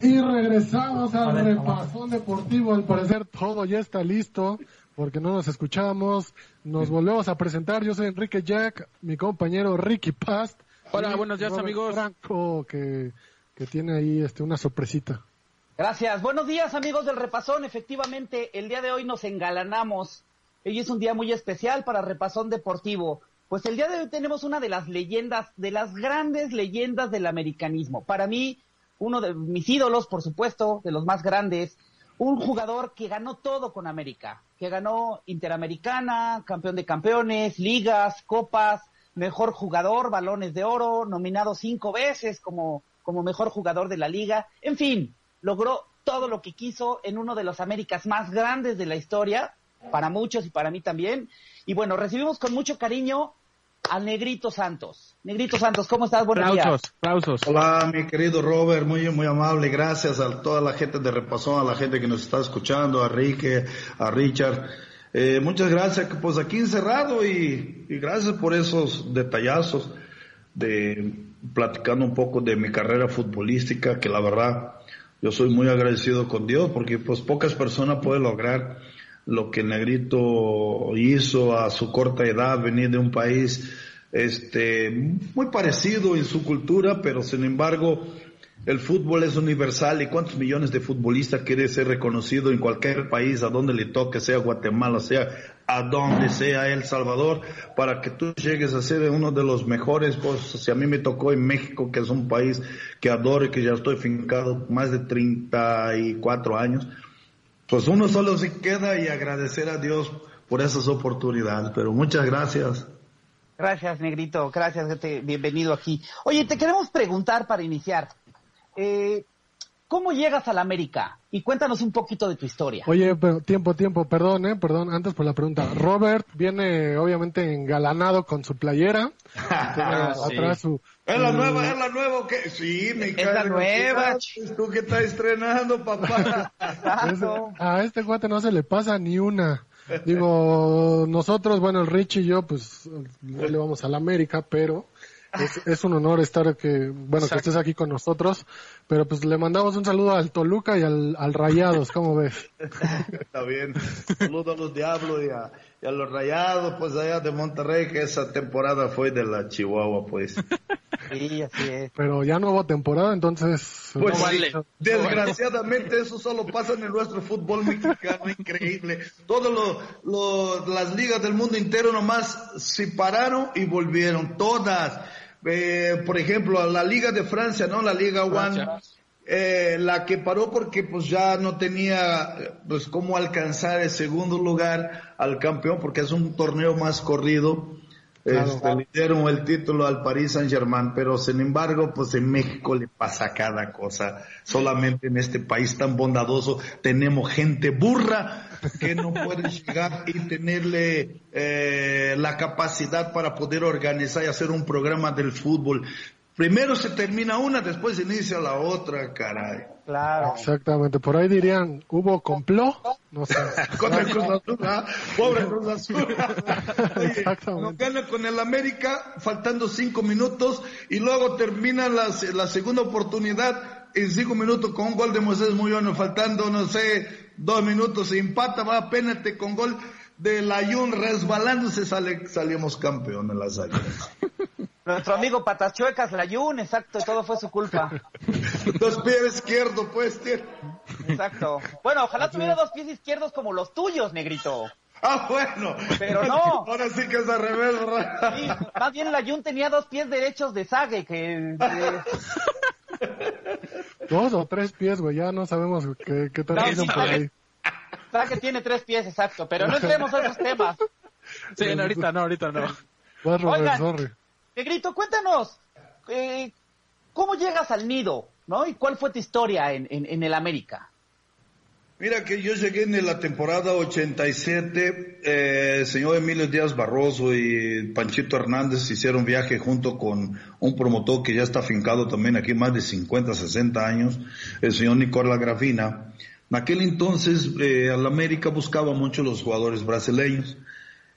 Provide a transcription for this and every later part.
Y regresamos al repasón deportivo. Al parecer todo ya está listo porque no nos escuchamos. Nos volvemos a presentar. Yo soy Enrique Jack, mi compañero Ricky Past. Hola, buenos días Robert amigos. Franco que, que tiene ahí este una sorpresita. Gracias. Buenos días, amigos del Repasón. Efectivamente, el día de hoy nos engalanamos. Hoy es un día muy especial para Repasón Deportivo. Pues el día de hoy tenemos una de las leyendas, de las grandes leyendas del americanismo. Para mí, uno de mis ídolos, por supuesto, de los más grandes. Un jugador que ganó todo con América, que ganó Interamericana, campeón de campeones, ligas, copas, mejor jugador, balones de oro, nominado cinco veces como, como mejor jugador de la liga. En fin, logró todo lo que quiso en uno de los Américas más grandes de la historia, para muchos y para mí también. Y bueno, recibimos con mucho cariño al Negrito Santos. Negrito Santos, ¿cómo estás? Buenos días. Aplausos, aplausos. Hola, mi querido Robert, muy, muy amable. Gracias a toda la gente de Repasón, a la gente que nos está escuchando, a Rique, a Richard. Eh, muchas gracias, pues aquí encerrado y, y gracias por esos detallazos de platicando un poco de mi carrera futbolística, que la verdad yo soy muy agradecido con Dios porque pues pocas personas pueden lograr lo que Negrito hizo a su corta edad, venir de un país este muy parecido en su cultura, pero sin embargo el fútbol es universal y cuántos millones de futbolistas quiere ser reconocido en cualquier país, a donde le toque, sea Guatemala, sea a donde sea El Salvador, para que tú llegues a ser uno de los mejores. Pues si a mí me tocó en México, que es un país que adoro y que ya estoy fincado más de 34 años, pues uno solo se queda y agradecer a Dios por esas oportunidades. Pero muchas gracias. Gracias, Negrito. Gracias, gente. bienvenido aquí. Oye, te queremos preguntar para iniciar. Eh, ¿Cómo llegas a la América? Y cuéntanos un poquito de tu historia. Oye, pero tiempo, tiempo, perdón, eh, perdón, antes por la pregunta. Robert viene obviamente engalanado con su playera. Tiene atrás su, ¿Es la su- nueva? ¿Es la nueva qué? Sí, me Es la nueva, Tú que estás estrenando, papá. A este cuate no se le pasa ni una. Digo, nosotros, bueno, el Rich y yo, pues, no le vamos a la América, pero es, es un honor estar que, bueno, que estés aquí con nosotros. Pero pues le mandamos un saludo al Toluca y al, al Rayados, ¿cómo ves? Está bien. Saludos a los diablos y a, y a los rayados, pues allá de Monterrey, que esa temporada fue de la Chihuahua, pues. Sí, así es. Pero ya no hubo temporada, entonces. Pues No sí, vale. desgraciadamente eso solo pasa en nuestro fútbol mexicano, increíble. Todas las ligas del mundo entero nomás se pararon y volvieron, todas. Eh, por ejemplo, la Liga de Francia, ¿no? La Liga One, eh, la que paró porque pues ya no tenía pues cómo alcanzar el segundo lugar al campeón porque es un torneo más corrido. Este, le dieron el título al Paris Saint Germain, pero sin embargo, pues en México le pasa cada cosa. Solamente en este país tan bondadoso tenemos gente burra que no puede llegar y tenerle eh, la capacidad para poder organizar y hacer un programa del fútbol. Primero se termina una, después se inicia la otra, caray. Claro. Exactamente, por ahí dirían, ¿hubo complot? No sé. Contra el Cruz Azul, ¿ah? Pobre Cruz Azul. Exactamente. nos gana con el América faltando cinco minutos y luego termina la, la segunda oportunidad en cinco minutos con un gol de Moisés Muyono, faltando, no sé, dos minutos, se empata, va a penalti con gol de Layun resbalándose, sale, salimos campeones las águilas. Nuestro amigo Patas Chuecas, Layun, exacto, todo fue su culpa. Dos pies izquierdos, pues, tío. Exacto. Bueno, ojalá tuviera dos pies izquierdos como los tuyos, negrito. Ah, bueno. Pero no. Ahora sí que es al revés, ¿verdad? Sí, más bien Layun tenía dos pies derechos de sague que... de- Dos o tres pies, güey, ya no sabemos qué, qué tal No, dicen sí, por ahí. Sague tiene tres pies, exacto. Pero no entremos a esos temas. Sí, no, ahorita no, ahorita no. Robert, Oigan. sorry. Negrito, cuéntanos, eh, ¿cómo llegas al nido? ¿no? ¿Y cuál fue tu historia en, en, el América? Mira que yo llegué en la temporada 87, eh, el señor Emilio Díaz Barroso y Panchito Hernández hicieron viaje junto con un promotor que ya está afincado también aquí más de 50, 60 años, el señor Nicolás Grafina. En aquel entonces eh, al América buscaba mucho los jugadores brasileños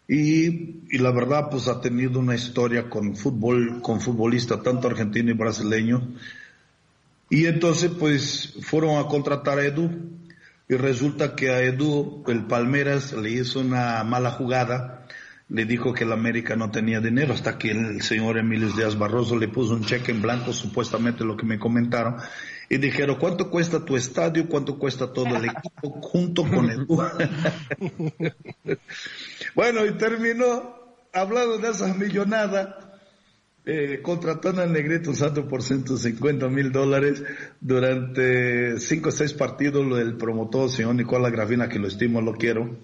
y, y, la verdad pues ha tenido una historia con fútbol, con futbolistas tanto argentino y brasileño. Y entonces pues fueron a contratar a Edu y resulta que a Edu el Palmeras le hizo una mala jugada, le dijo que el América no tenía dinero hasta que el señor Emilio Díaz Barroso le puso un cheque en blanco, supuestamente lo que me comentaron, y dijeron, ¿cuánto cuesta tu estadio? ¿Cuánto cuesta todo el equipo junto con Edu? bueno, y terminó hablando de esas millonadas eh, contratando al Negrito Santo por 150 mil dólares durante cinco o seis partidos, lo del promotor, señor Nicolás Gravina, que lo estimo, lo quiero.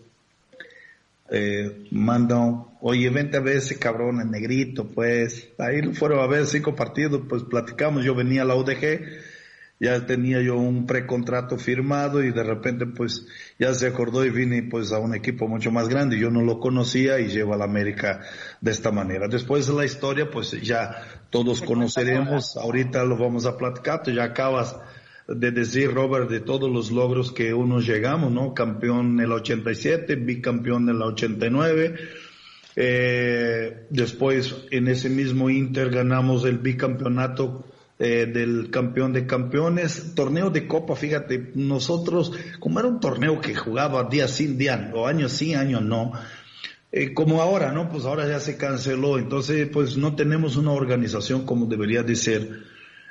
Eh, manda, oye, vente a ver ese cabrón, el Negrito, pues. Ahí fueron a ver cinco partidos, pues platicamos, yo venía a la UDG ya tenía yo un precontrato firmado y de repente pues ya se acordó y vine pues a un equipo mucho más grande. Yo no lo conocía y llevo a la América de esta manera. Después de la historia pues ya todos conoceremos, ahorita lo vamos a platicar, tú ya acabas de decir, Robert, de todos los logros que uno llegamos, ¿no? Campeón en el 87, bicampeón en el 89. Eh, después, en ese mismo Inter ganamos el bicampeonato eh, del campeón de campeones, torneo de copa, fíjate, nosotros, como era un torneo que jugaba día sin día, o año sí, año no, eh, como ahora, ¿no? Pues ahora ya se canceló, entonces pues no tenemos una organización como debería de ser.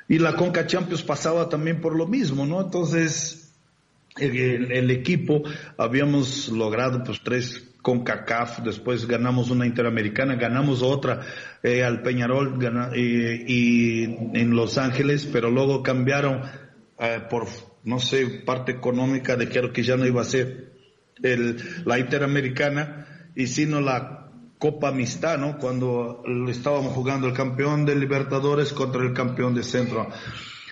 Y la Conca Champions pasaba también por lo mismo, ¿no? Entonces, el equipo habíamos logrado pues tres con CACAF, después ganamos una interamericana, ganamos otra eh, al Peñarol y, en Los Ángeles, pero luego cambiaron eh, por, no sé, parte económica de que que ya no iba a ser el, la interamericana y sino la Copa Amistad, ¿no? Cuando estábamos jugando el campeón de Libertadores contra el campeón de Centro,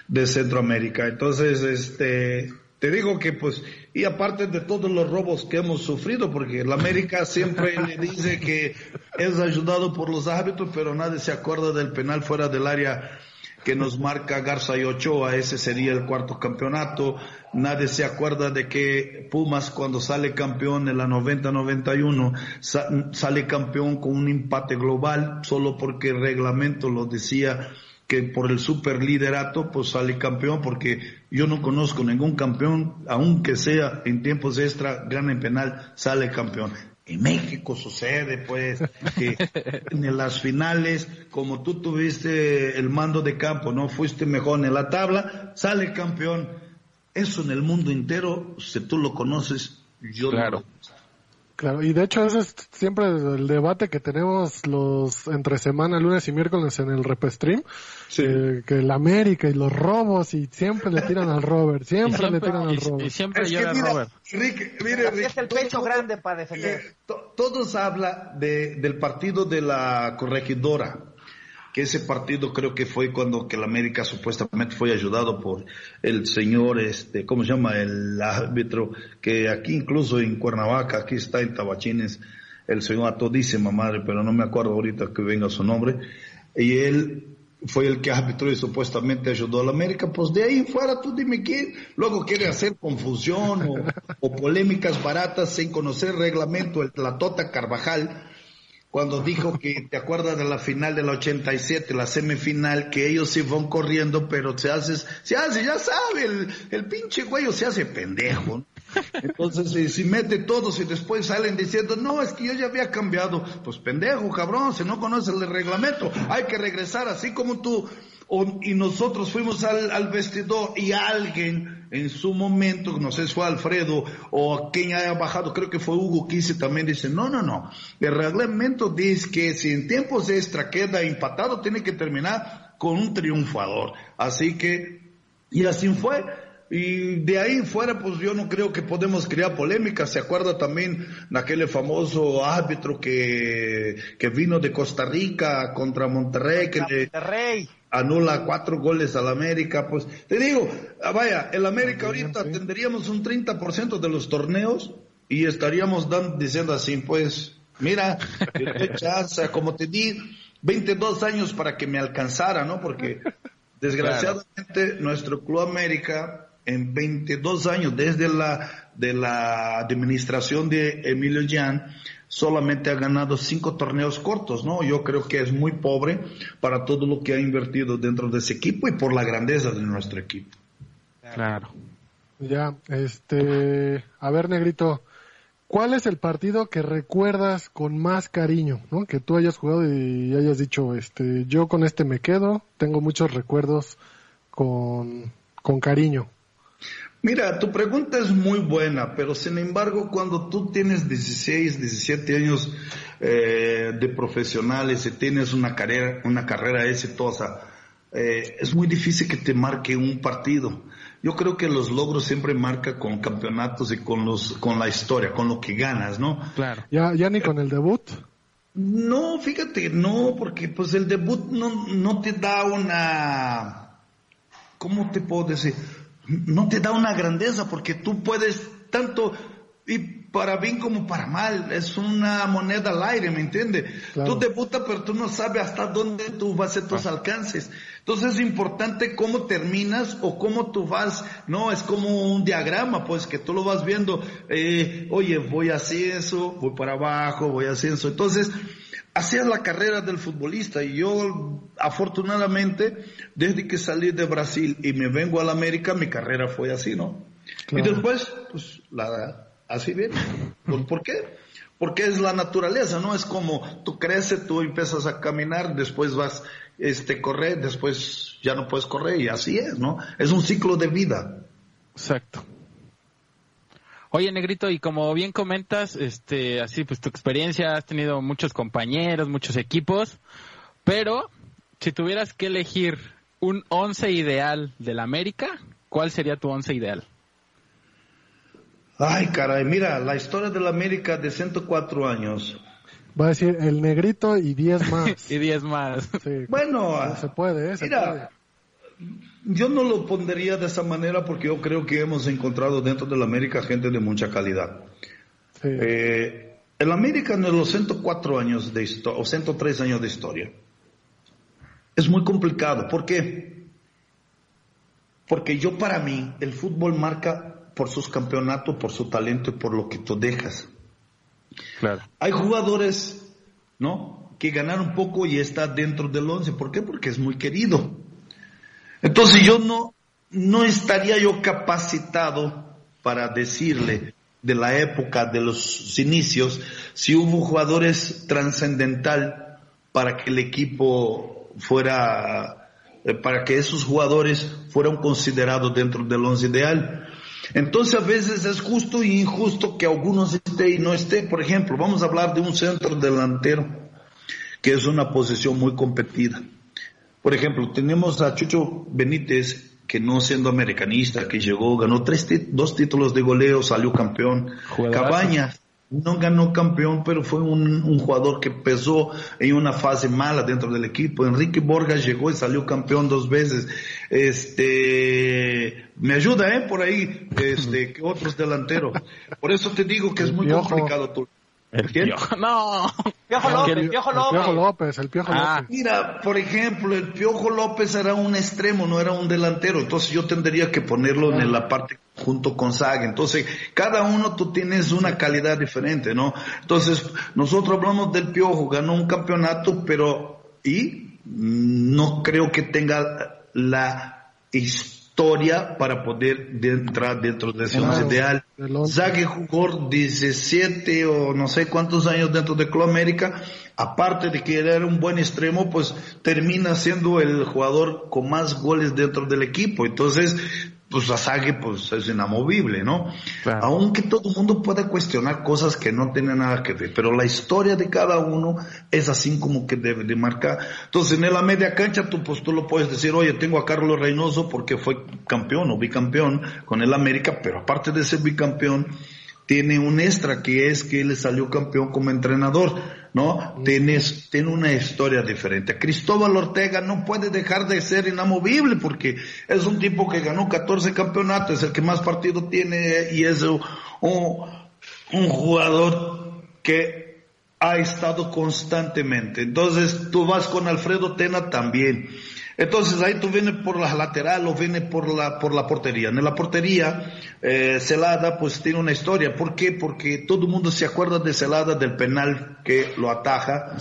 de Centroamérica. Entonces, este, te digo que pues, y aparte de todos los robos que hemos sufrido, porque la América siempre le dice que es ayudado por los árbitros, pero nadie se acuerda del penal fuera del área que nos marca Garza y Ochoa, ese sería el cuarto campeonato. Nadie se acuerda de que Pumas cuando sale campeón en la 90-91 sale campeón con un empate global, solo porque el reglamento lo decía que por el superliderato pues sale campeón porque yo no conozco ningún campeón, aunque sea en tiempos extra, gana en penal, sale campeón. En México sucede pues que en las finales, como tú tuviste el mando de campo, no fuiste mejor en la tabla, sale campeón. Eso en el mundo entero, si tú lo conoces, yo claro. Claro, y de hecho ese es siempre el debate que tenemos los entre semana, lunes y miércoles en el Repestream, sí. eh, que el América y los robos y siempre le tiran al Robert, siempre, le tiran al Robert. Y siempre es llora Robert. Rick, mire, Rick, es el pecho grande para defender. Eh, to, todos hablan de, del partido de la corregidora que ese partido creo que fue cuando que el América supuestamente fue ayudado por el señor, este, ¿cómo se llama? El árbitro, que aquí incluso en Cuernavaca, aquí está en Tabachines, el señor a todísima madre, pero no me acuerdo ahorita que venga su nombre, y él fue el que arbitró y supuestamente ayudó a la América, pues de ahí fuera tú dime quién, luego quiere hacer confusión o, o polémicas baratas sin conocer reglamento, el, la Tota Carvajal, cuando dijo que, ¿te acuerdas de la final del 87, la semifinal, que ellos se van corriendo, pero se hace, se hace, ya sabe, el, el pinche güey se hace pendejo. Entonces, si, si, mete todos y después salen diciendo, no, es que yo ya había cambiado, pues pendejo, cabrón, si no conoces el reglamento, hay que regresar así como tú. Y nosotros fuimos al, vestidor y alguien en su momento, no sé si fue Alfredo o quien haya bajado, creo que fue Hugo Quise también dice, no, no, no, el reglamento dice que si en tiempos extra queda empatado, tiene que terminar con un triunfador. Así que, y así fue. Y de ahí fuera, pues yo no creo que podemos crear polémica. ¿Se acuerda también de aquel famoso árbitro que, que vino de Costa Rica contra Monterrey anula cuatro goles al América, pues te digo, ah, vaya, el América ahorita tendríamos un 30% de los torneos y estaríamos diciendo así, pues, mira, como te di, 22 años para que me alcanzara, ¿no? Porque desgraciadamente nuestro Club América en 22 años desde la de la administración de Emilio Jan solamente ha ganado cinco torneos cortos, ¿no? Yo creo que es muy pobre para todo lo que ha invertido dentro de ese equipo y por la grandeza de nuestro equipo. Claro. Ya, este, a ver, Negrito, ¿cuál es el partido que recuerdas con más cariño, ¿no? Que tú hayas jugado y hayas dicho, este, yo con este me quedo, tengo muchos recuerdos con, con cariño. Mira, tu pregunta es muy buena, pero sin embargo, cuando tú tienes 16, 17 años eh, de profesionales y tienes una carrera, una carrera exitosa, eh, es muy difícil que te marque un partido. Yo creo que los logros siempre marcan con campeonatos y con los, con la historia, con lo que ganas, ¿no? Claro. Ya, ya ni con el debut. No, fíjate, no, porque pues el debut no, no te da una, ¿cómo te puedo decir? No te da una grandeza porque tú puedes tanto y para bien como para mal, es una moneda al aire, ¿me entiendes? Tú debutas, pero tú no sabes hasta dónde tú vas a ser tus ah. alcances. Entonces es importante cómo terminas o cómo tú vas, no, es como un diagrama, pues que tú lo vas viendo, eh, oye, voy hacia eso, voy para abajo, voy hacia eso. Entonces, Así es la carrera del futbolista y yo afortunadamente desde que salí de Brasil y me vengo a la América mi carrera fue así, ¿no? Y después, pues la, así bien. ¿Por qué? Porque es la naturaleza, ¿no? Es como tú creces, tú empiezas a caminar, después vas este correr, después ya no puedes correr y así es, ¿no? Es un ciclo de vida. Exacto. Oye, Negrito, y como bien comentas, este, así pues tu experiencia, has tenido muchos compañeros, muchos equipos, pero si tuvieras que elegir un once ideal del América, ¿cuál sería tu once ideal? Ay, caray, mira, la historia del América de 104 años. Va a decir el negrito y 10 más. y 10 más. bueno, se puede, ¿eh? se mira, puede yo no lo pondría de esa manera porque yo creo que hemos encontrado dentro de la América gente de mucha calidad. Eh, el América en los 104 años de historia, o 103 años de historia, es muy complicado. ¿Por qué? Porque yo para mí, el fútbol marca por sus campeonatos, por su talento y por lo que tú dejas. Claro. Hay jugadores, ¿no? Que ganaron poco y está dentro del 11. ¿Por qué? Porque es muy querido. Entonces yo no, no estaría yo capacitado para decirle de la época de los inicios si hubo jugadores trascendental para que el equipo fuera, eh, para que esos jugadores fueran considerados dentro del once ideal. Entonces a veces es justo y injusto que algunos esté y no esté. Por ejemplo, vamos a hablar de un centro delantero, que es una posición muy competida. Por ejemplo, tenemos a Chucho Benítez, que no siendo americanista, que llegó, ganó tres dos títulos de goleo, salió campeón. Cabañas no ganó campeón, pero fue un, jugador que pesó en una fase mala dentro del equipo. Enrique Borgas llegó y salió campeón dos veces. Este, me ayuda, eh, por ahí, este, otros delanteros. Por eso te digo que es muy complicado. Tú. El Piojo, no. Piojo López, el, Piojo López. El Piojo López, el Piojo ah. López. Mira, por ejemplo, el Piojo López era un extremo, no era un delantero. Entonces yo tendría que ponerlo en la parte junto con Saga. Entonces, cada uno tú tienes una calidad diferente, ¿no? Entonces, nosotros hablamos del Piojo, ganó un campeonato, pero, y no creo que tenga la historia historia para poder entrar dentro de ese once ideal. Zague jugó 17 o no sé cuántos años dentro de Club América, aparte de que era un buen extremo, pues termina siendo el jugador con más goles dentro del equipo. Entonces, pues Asage pues es inamovible, ¿no? Aunque todo el mundo pueda cuestionar cosas que no tienen nada que ver, pero la historia de cada uno es así como que debe de marcar. Entonces en la media cancha tú pues tú lo puedes decir, oye, tengo a Carlos Reynoso porque fue campeón o bicampeón con el América, pero aparte de ser bicampeón, tiene un extra que es que él salió campeón como entrenador, ¿no? Tiene, tiene una historia diferente. Cristóbal Ortega no puede dejar de ser inamovible porque es un tipo que ganó 14 campeonatos, es el que más partidos tiene y es un, un jugador que ha estado constantemente. Entonces tú vas con Alfredo Tena también. Entonces ahí tú vienes por la lateral o vienes por la, por la portería. En la portería, eh, Celada pues tiene una historia. ¿Por qué? Porque todo el mundo se acuerda de Celada del penal que lo ataja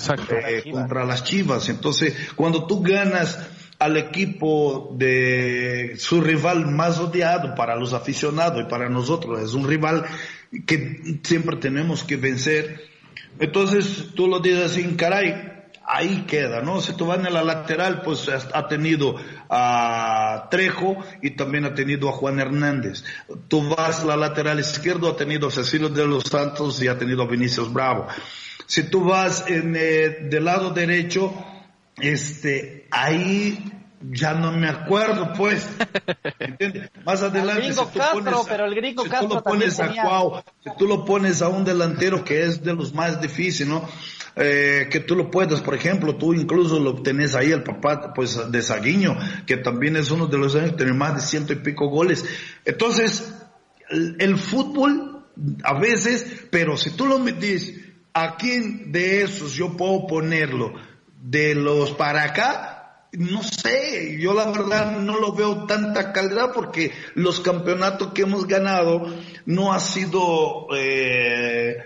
eh, contra las Chivas. Entonces, cuando tú ganas al equipo de su rival más odiado para los aficionados y para nosotros, es un rival que siempre tenemos que vencer. Entonces tú lo dices así, caray, ahí queda, ¿no? Si tú vas en la lateral, pues ha tenido a Trejo y también ha tenido a Juan Hernández. Tú vas a la lateral izquierdo, ha tenido a Cecilio de los Santos y ha tenido a Vinicius Bravo. Si tú vas en, eh, del lado derecho, este, ahí ya no me acuerdo, pues. ¿Entiendes? Más adelante. El gringo Castro, pero el gringo si Castro tú lo pones a Cuau, si tú lo pones a un delantero que es de los más difíciles, ¿no? Eh, que tú lo puedas, por ejemplo, tú incluso lo tenés ahí el papá, pues, de Saguiño, que también es uno de los años que tiene más de ciento y pico goles. Entonces, el, fútbol, a veces, pero si tú lo metís, ¿a quién de esos yo puedo ponerlo? De los para acá, no sé, yo la verdad no lo veo tanta calidad porque los campeonatos que hemos ganado no ha sido, eh,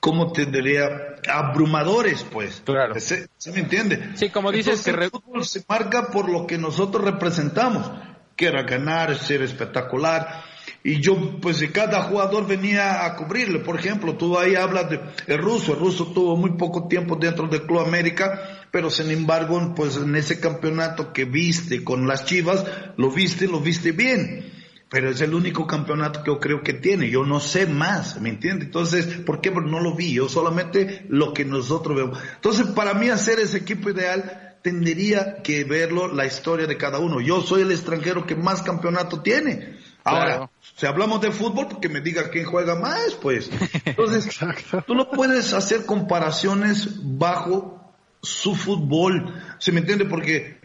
¿cómo te diría? Abrumadores, pues. Claro. ¿Se, se me entiende? Sí, como dices Entonces, que el fútbol se marca por lo que nosotros representamos, que era ganar, ser espectacular. Y yo, pues cada jugador venía a cubrirle, por ejemplo, tú ahí hablas de el ruso, el ruso tuvo muy poco tiempo dentro del Club América, pero sin embargo, pues en ese campeonato que viste con las Chivas, lo viste, lo viste bien. Pero es el único campeonato que yo creo que tiene. Yo no sé más, ¿me entiendes? Entonces, ¿por qué? Porque no lo vi. Yo solamente lo que nosotros vemos. Entonces, para mí hacer ese equipo ideal, tendría que verlo la historia de cada uno. Yo soy el extranjero que más campeonato tiene. Ahora, Claro. si hablamos de fútbol, porque me diga quién juega más, pues. Entonces, tú no puedes hacer comparaciones bajo su fútbol. ¿Se me entiende? Porque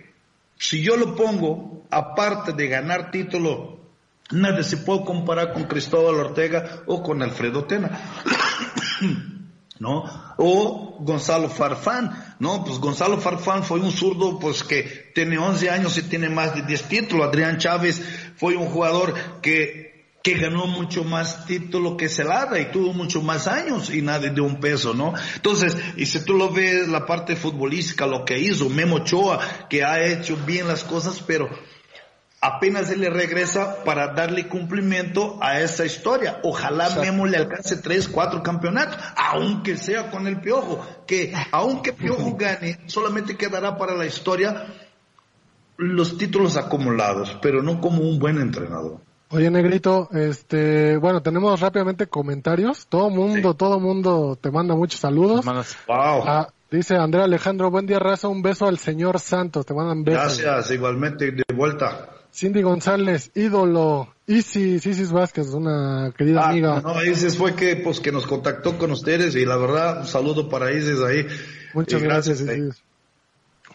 si yo lo pongo, aparte de ganar título, nadie se puede comparar con Cristóbal Ortega o con Alfredo Tena. ¿no? O Gonzalo Farfán, ¿no? Pues Gonzalo Farfán fue un zurdo, pues que tiene 11 años y tiene más de 10 títulos. Adrián Chávez fue un jugador que, que ganó mucho más títulos que Celada y tuvo mucho más años y nadie de un peso, ¿no? Entonces, y si tú lo ves la parte futbolística, lo que hizo Memo Ochoa, que ha hecho bien las cosas, pero apenas él le regresa para darle cumplimiento a esa historia. Ojalá Memo le alcance tres, cuatro campeonatos, aunque sea con el Piojo, que aunque Piojo gane, solamente quedará para la historia los títulos acumulados, pero no como un buen entrenador. Oye, Negrito, este, bueno, tenemos rápidamente comentarios. Todo mundo, todo mundo te manda muchos saludos. Hermanos, Wow. Ah, dice Andrea Alejandro, buen día, raza, un beso al señor Santos, te mandan besos. Gracias, igualmente de vuelta. Cindy González, ídolo. Isis, Isis Vázquez, una querida Ah, amiga. no, Isis fue que pues que nos contactó con ustedes y la verdad, un saludo para Isis ahí. Muchas Y gracias, eh. Isis.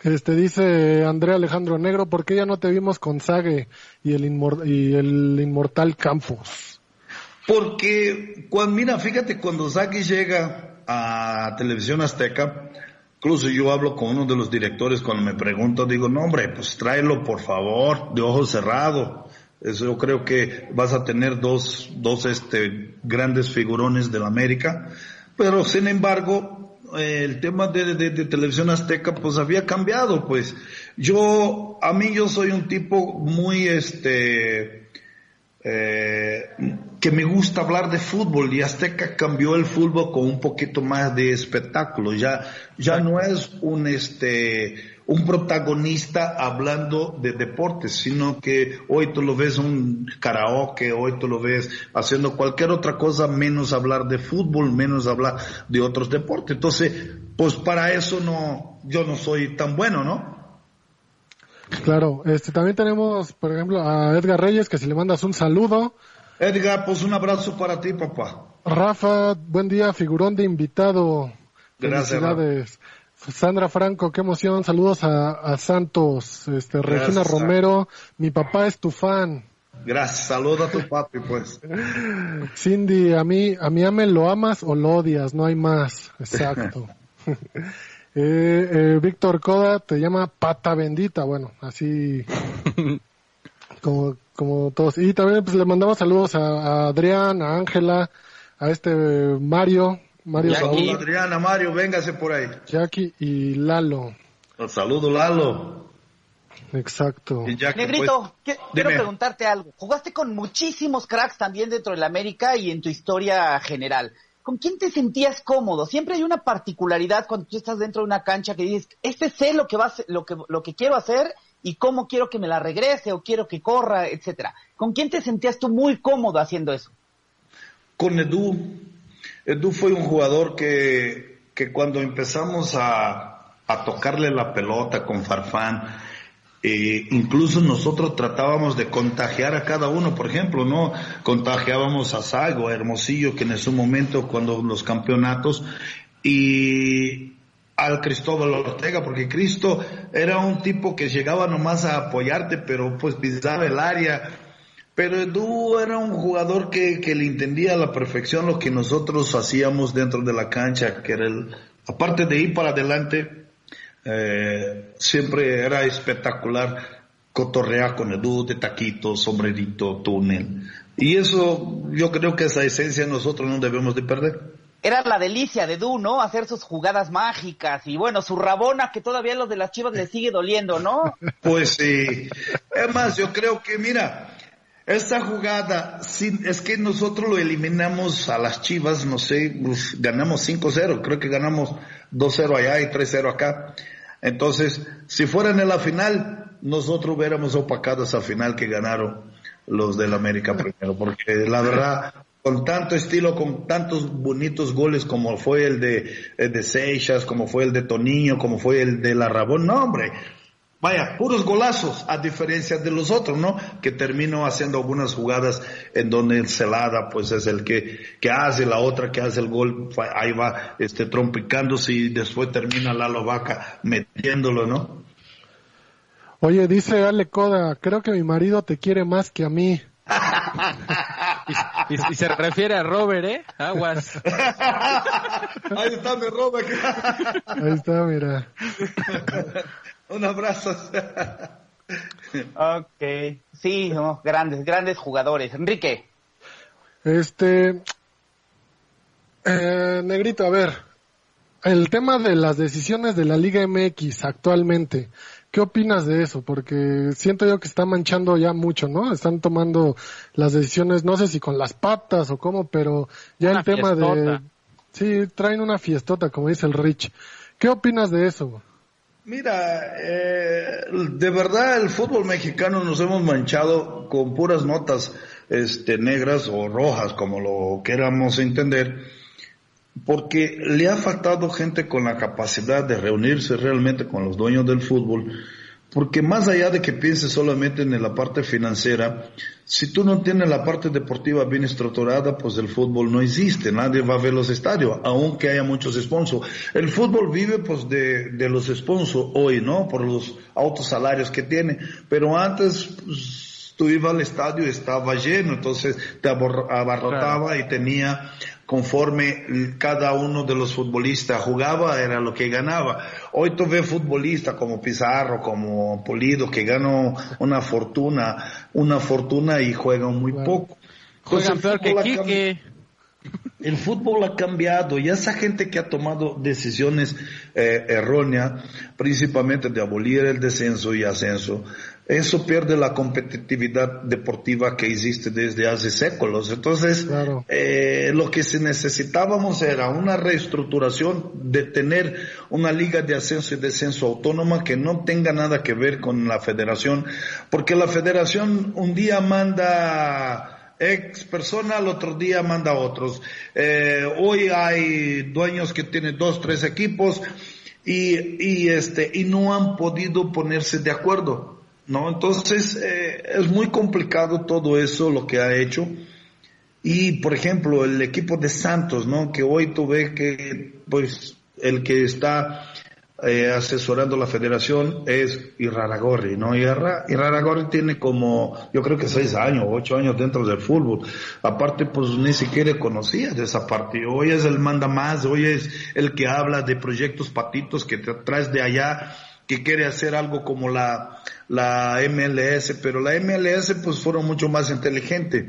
Este dice Andrea Alejandro Negro, ¿por qué ya no te vimos con Sage y el, inmor- y el inmortal Campos? Porque, cuando, mira, fíjate, cuando Saki llega a Televisión Azteca, incluso yo hablo con uno de los directores cuando me pregunto, digo, no hombre, pues tráelo por favor, de ojos cerrados. Eso yo creo que vas a tener dos, dos este, grandes figurones de la América. Pero sin embargo, el tema de, de- de Televisión Azteca pues había cambiado, pues. Yo, a mí yo soy un tipo muy, este, eh, que me gusta hablar de fútbol y Azteca cambió el fútbol con un poquito más de espectáculo. Ya, ya no es un este un protagonista hablando de deportes, sino que hoy tú lo ves un karaoke, hoy tú lo ves haciendo cualquier otra cosa menos hablar de fútbol, menos hablar de otros deportes. Entonces, pues para eso no, yo no soy tan bueno, ¿no? Claro, este también tenemos, por ejemplo, a Edgar Reyes, que si le mandas un saludo, Edgar, pues un abrazo para ti, papá. Rafa, buen día, figurón de invitado. Gracias. Felicidades. Sandra Franco, qué emoción. Saludos a, Santos, este, Regina Romero. Mi papá es tu fan. Gracias, saludos a tu papi, pues. Cindy, a mí, a mí Amel, ¿lo amas o lo odias? No hay más. Exacto. Eh, eh, Víctor Coda te llama pata bendita, bueno, así como, como todos. Y también pues le mandamos saludos a, Adrián, a Ángela, a este Mario, Mario Saludos Adrián, a Mario, véngase por ahí. Jackie y Lalo. Saludo Lalo. Exacto. Negrito, pues, quiero preguntarte algo. Jugaste con muchísimos cracks también dentro del América y en tu historia general. ¿Con quién te sentías cómodo? Siempre hay una particularidad cuando tú estás dentro de una cancha que dices, este sé lo que va lo que lo que quiero hacer y cómo quiero que me la regrese o quiero que corra, etcétera. ¿Con quién te sentías tú muy cómodo haciendo eso? Con Edu. Edu fue un jugador que, que cuando empezamos a, a tocarle la pelota con Farfán, eh, incluso nosotros tratábamos de contagiar a cada uno, por ejemplo, ¿no? Contagiábamos a Sago, a Hermosillo, que en ese momento, cuando los campeonatos, y al Cristóbal Ortega, porque Cristo era un tipo que llegaba nomás a apoyarte, pero pues pisaba el área. Pero Edu era un jugador que, que le entendía a la perfección lo que nosotros hacíamos dentro de la cancha, que era el, aparte de ir para adelante, eh, siempre era espectacular cotorrear con Edu de taquito, sombrerito, túnel. Y eso, yo creo que esa esencia nosotros no debemos de perder. Era la delicia de Edu, ¿no? Hacer sus jugadas mágicas y bueno, su rabona que todavía a los de las chivas le sigue doliendo, ¿no? Pues sí. Es más, yo creo que, mira, esta jugada, es que nosotros lo eliminamos a las Chivas, no sé, ganamos 5-0, creo que ganamos 2-0 allá y 3-0 acá. Entonces, si fueran en la final, nosotros hubiéramos opacado esa final que ganaron los del América primero, porque la verdad, con tanto estilo, con tantos bonitos goles como fue el de, el de Seixas, como fue el de Toniño, como fue el de La Rabón, no hombre, Vaya, puros golazos, a diferencia de los otros, ¿no? Que termino haciendo algunas jugadas en donde el Celada, pues es el que, que hace, la otra que hace el gol, ahí va, este, trompicándose y después termina la Vaca metiéndolo, ¿no? Oye, dice Ale Coda, creo que mi marido te quiere más que a mí. y, se refiere a Robert, ¿eh? Aguas. Ahí está mi Robert. Ahí está, mira. Un abrazo. ok, sí, grandes, grandes jugadores. Enrique. Este, eh, Negrito, a ver, el tema de las decisiones de la Liga MX actualmente, ¿qué opinas de eso? Porque siento yo que está manchando ya mucho, ¿no? Están tomando las decisiones, no sé si con las patas o cómo, pero ya el tema de... Sí, traen una fiestota, como dice el Rich. ¿Qué opinas de eso? Mira, eh, de verdad el fútbol mexicano nos hemos manchado con puras notas este, negras o rojas, como lo queramos entender, porque le ha faltado gente con la capacidad de reunirse realmente con los dueños del fútbol porque más allá de que pienses solamente en la parte financiera, si tú no tienes la parte deportiva bien estructurada, pues el fútbol no existe, nadie va a ver los estadios, aunque haya muchos sponsors. El fútbol vive pues de, de los sponsors hoy, ¿no? Por los altos salarios que tiene, pero antes pues, tú ibas al estadio y estaba lleno, entonces te abarrotaba y tenía conforme cada uno de los futbolistas jugaba, era lo que ganaba. Hoy tú ves futbolistas como Pizarro, como Polido, que ganan una fortuna, una fortuna y juegan muy poco. Juegan peor que El fútbol ha cambiado y esa gente que ha tomado decisiones eh, erróneas, principalmente de abolir el descenso y ascenso, eso pierde la competitividad deportiva que existe desde hace séculos. Entonces, eh, lo que necesitábamos era una reestructuración de tener una liga de ascenso y descenso autónoma que no tenga nada que ver con la federación, porque la federación un día manda ex persona, al otro día manda otros. Eh, hoy hay dueños que tienen dos, tres equipos y, y este, y no han podido ponerse de acuerdo. ¿No? Entonces, eh, es muy complicado todo eso, lo que ha hecho. Y, por ejemplo, el equipo de Santos, ¿no? Que hoy tú ves que, pues, el que está eh, asesorando la federación es Iraragorri, ¿no? Iraragorri tiene como, yo creo que seis años, ocho años dentro del fútbol. Aparte, pues ni siquiera conocía de esa parte. Hoy es el manda más, hoy es el que habla de proyectos patitos que te traes de allá, que quiere hacer algo como la, la MLS, pero la MLS pues fueron mucho más inteligentes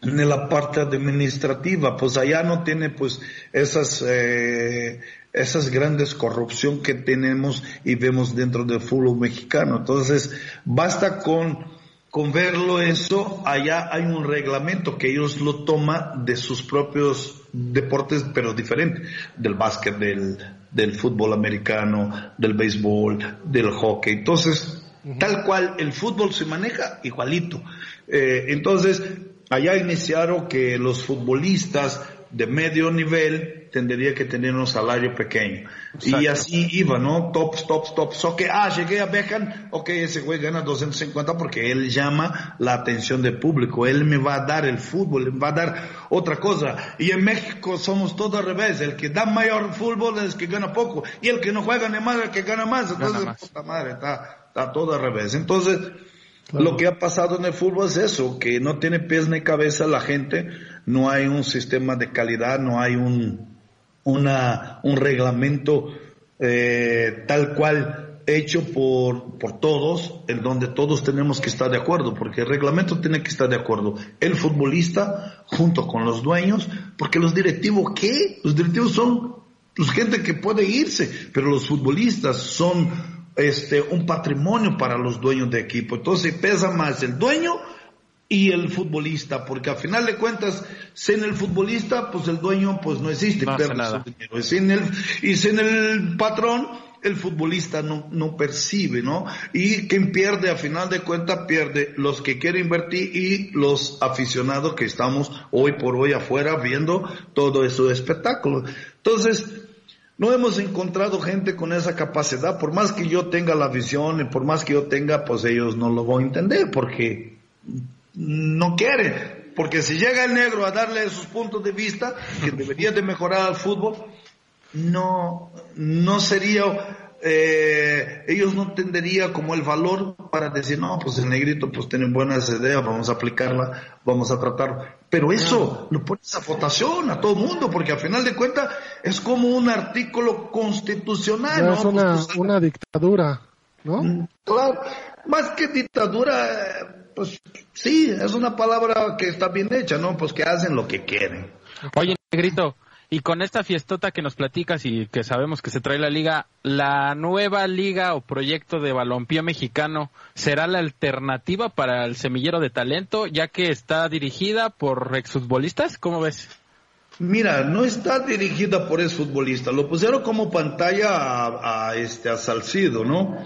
en la parte administrativa, pues allá no tiene pues esas eh, esas grandes corrupción que tenemos y vemos dentro del fútbol mexicano. Entonces, basta con, con verlo eso, allá hay un reglamento que ellos lo toman de sus propios deportes, pero diferente, del básquet, del, del fútbol americano, del béisbol, del hockey. Entonces, tal cual el fútbol se maneja igualito. Eh, entonces, allá iniciaron que los futbolistas de medio nivel tendría que tener un salario pequeño. Y así iba, ¿no? Tops, tops, tops. Ok, ah, llegué a Beckham, ok, ese güey gana 250 porque él llama la atención del público. Él me va a dar el fútbol, me va a dar otra cosa. Y en México somos todo al revés. El que da mayor fútbol es el que gana poco. Y el que no juega ni más es el que gana más. Entonces, puta madre, está, está todo al revés. Entonces, lo que ha pasado en el fútbol es eso, que no tiene pies ni cabeza la gente, no hay un sistema de calidad, no hay un, un reglamento eh, tal cual hecho por, por todos, en donde todos tenemos que estar de acuerdo, porque el reglamento tiene que estar de acuerdo. El futbolista junto con los dueños, porque los directivos, ¿qué? Los directivos son pues, gente que puede irse, pero los futbolistas son este, un patrimonio para los dueños de equipo. Entonces pesa más el dueño y el futbolista, porque al final de cuentas, sin el futbolista, pues el dueño pues no existe, no nada. Y sin el, y sin el patrón, el futbolista no, no percibe, ¿no? Y quien pierde, al final de cuentas, pierde los que quieren invertir y los aficionados que estamos hoy por hoy afuera viendo todo ese espectáculo. Entonces, no hemos encontrado gente con esa capacidad, por más que yo tenga la visión y por más que yo tenga, pues ellos no lo van a entender, porque no quiere, porque si llega el negro a darle sus puntos de vista, que debería de mejorar el fútbol, no, no sería, eh, ellos no tendrían como el valor para decir, no, pues el negrito pues tiene buenas ideas, vamos a aplicarla, vamos a tratar. Pero eso lo pones a votación a todo el mundo, porque al final de cuentas es como un artículo constitucional. ¿no? Es una, pues, una dictadura, ¿no? Mm, claro, más que dictadura, pues sí, es una palabra que está bien hecha, ¿no? Pues que hacen lo que quieren. Oye, Negrito, y con esta fiestota que nos platicas y que sabemos que se trae la liga, ¿la nueva liga o proyecto de balompié mexicano será la alternativa para el semillero de talento, ya que está dirigida por exfutbolistas? ¿Cómo ves? Mira, no está dirigida por exfutbolistas, lo pusieron como pantalla a, este a Salcido, ¿no?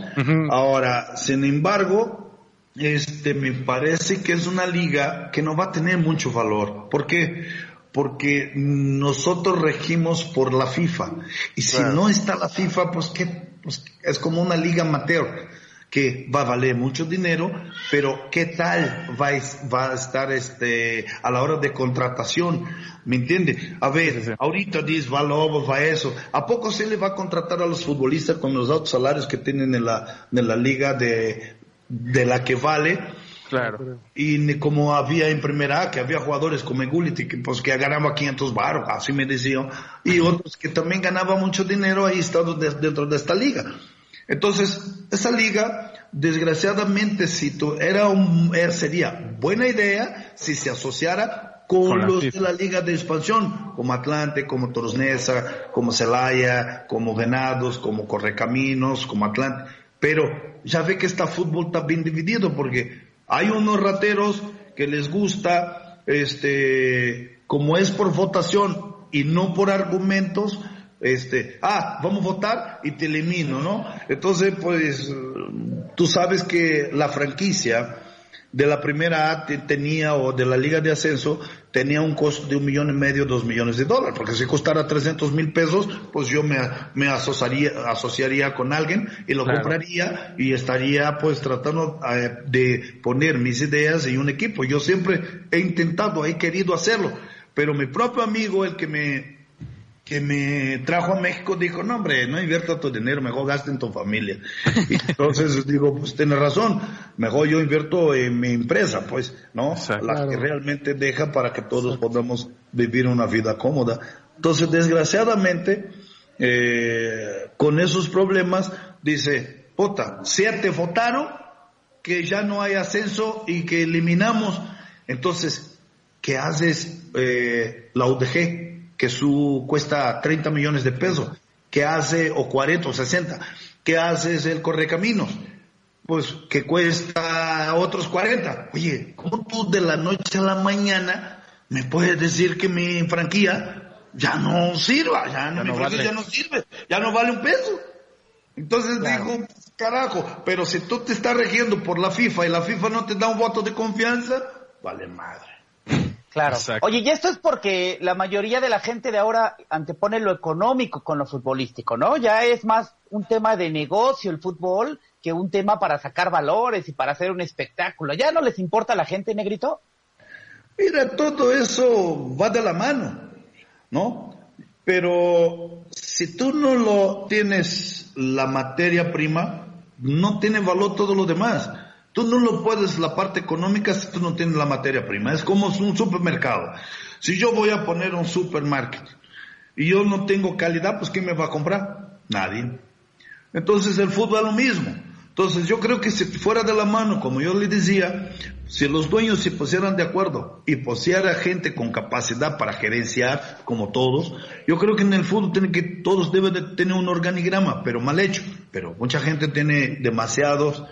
Ahora, sin embargo, este, me parece que es una liga que no va a tener mucho valor. ¿Por qué? Porque nosotros regimos por la FIFA. Y si no está la FIFA, pues, ¿qué? Pues es como una liga amateur que va a valer mucho dinero, pero ¿qué tal va a, va a estar este, a la hora de contratación? ¿Me entiende? A ver, ahorita dice, va Lobos, va eso. ¿A poco se le va a contratar a los futbolistas con los altos salarios que tienen en la, en la liga de, de la que vale. Claro. Y como había en primera A, que había jugadores como Gullit, que, pues, que ganaba 500 baros, así me decían, y otros que también ganaban mucho dinero ahí estando dentro de esta liga. Entonces, esa liga, desgraciadamente, si tu, era un, sería buena idea si se asociara con, los de la liga de expansión, como Atlante, como Torosnesa, como Celaya, como Venados, como Correcaminos, como Atlante. Pero ya ve que está fútbol está bien dividido porque hay unos rateros que les gusta, este, como es por votación y no por argumentos, este, ah, vamos a votar y te elimino, ¿no? Entonces, pues, tú sabes que la franquicia de la primera A tenía o de la liga de ascenso tenía un costo de un millón y medio, dos millones de dólares, porque si costara 300 mil pesos, pues yo me, me asociaría, asociaría con alguien y lo compraría y estaría pues tratando eh, de poner mis ideas en un equipo. Yo siempre he intentado, he querido hacerlo, pero mi propio amigo, el que me que me trajo a México dijo, no hombre, no invierta tu dinero, mejor gaste en tu familia. Y entonces digo, pues tiene razón, mejor yo invierto en mi empresa, pues, ¿no? La que realmente deja para que todos podamos vivir una vida cómoda. Entonces, desgraciadamente, eh, con esos problemas, dice, puta, siete votaron que ya no hay ascenso y que eliminamos. Entonces, ¿qué haces eh, la UDG? Que su cuesta 30 millones de pesos, que hace, o 40 o 60, que hace el correcaminos, pues que cuesta otros 40. Oye, ¿cómo tú de la noche a la mañana me puedes decir que mi franquía ya no sirva, ya, no, mi franquía ya no sirve, ya no vale un peso? Entonces dijo, carajo, pero si tú te estás regiendo por la FIFA y la FIFA no te da un voto de confianza, vale madre. Claro. Oye, y esto es porque la mayoría de la gente de ahora antepone lo económico con lo futbolístico, ¿no? Ya es más un tema de negocio el fútbol que un tema para sacar valores y para hacer un espectáculo. ¿Ya no les importa a la gente, negrito? Mira, todo eso va de la mano, ¿no? Pero si tú no lo tienes la materia prima, no tiene valor todo lo demás. Tú no lo puedes la parte económica si tú no tienes la materia prima. Es como un supermercado. Si yo voy a poner un supermercado y yo no tengo calidad, pues ¿quién me va a comprar? Nadie. Entonces el fútbol es lo mismo. Entonces yo creo que si fuera de la mano, como yo le decía, si los dueños se pusieran de acuerdo y pusiera gente con capacidad para gerenciar, como todos, yo creo que en el fútbol tiene que, todos deben de tener un organigrama, pero mal hecho. Pero mucha gente tiene demasiados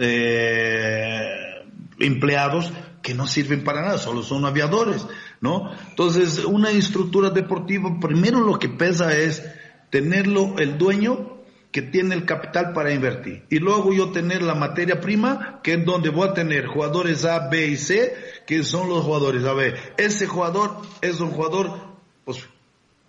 eh, empleados que no sirven para nada, solo son aviadores, ¿no? Entonces, una estructura deportiva, primero lo que pesa es tenerlo el dueño que tiene el capital para invertir. Y luego yo tener la materia prima, que es donde voy a tener jugadores A, B y C, que son los jugadores A, B. Ese jugador es un jugador, pues,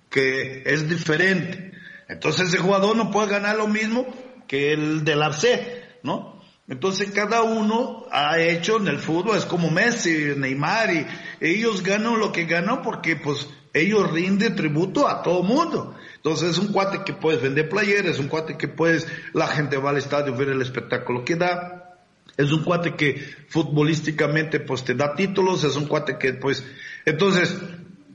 que es diferente. Entonces ese jugador no puede ganar lo mismo que el del C, ¿no? Entonces cada uno ha hecho en el fútbol, es como Messi, Neymar, y ellos ganan lo que ganan porque pues ellos rinden tributo a todo mundo. Entonces es un cuate que puedes vender playeras, es un cuate que puedes, la gente va al estadio ver el espectáculo que da, es un cuate que futbolísticamente pues te da títulos, es un cuate que pues, entonces,